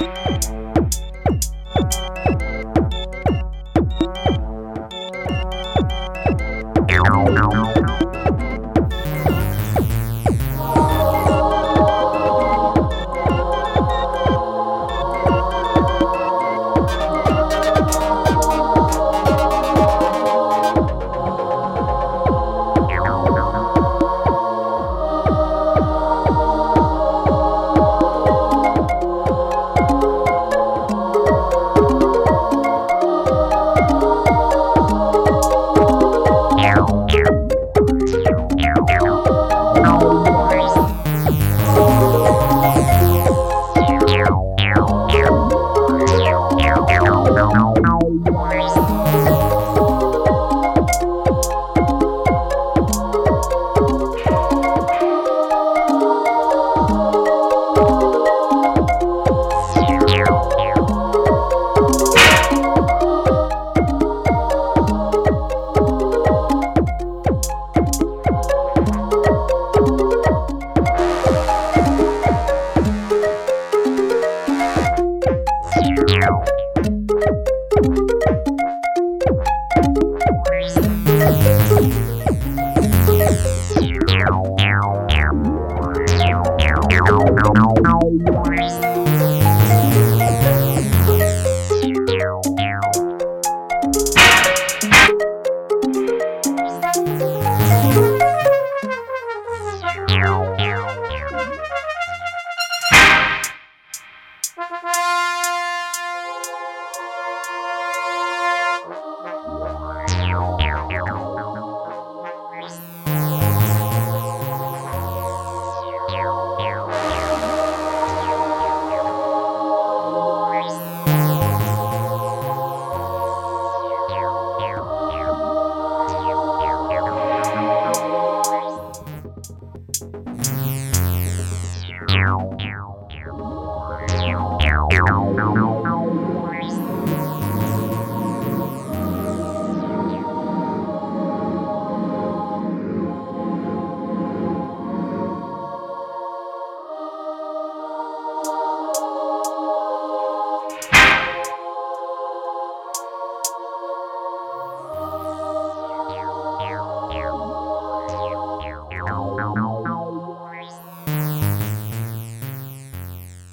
Thank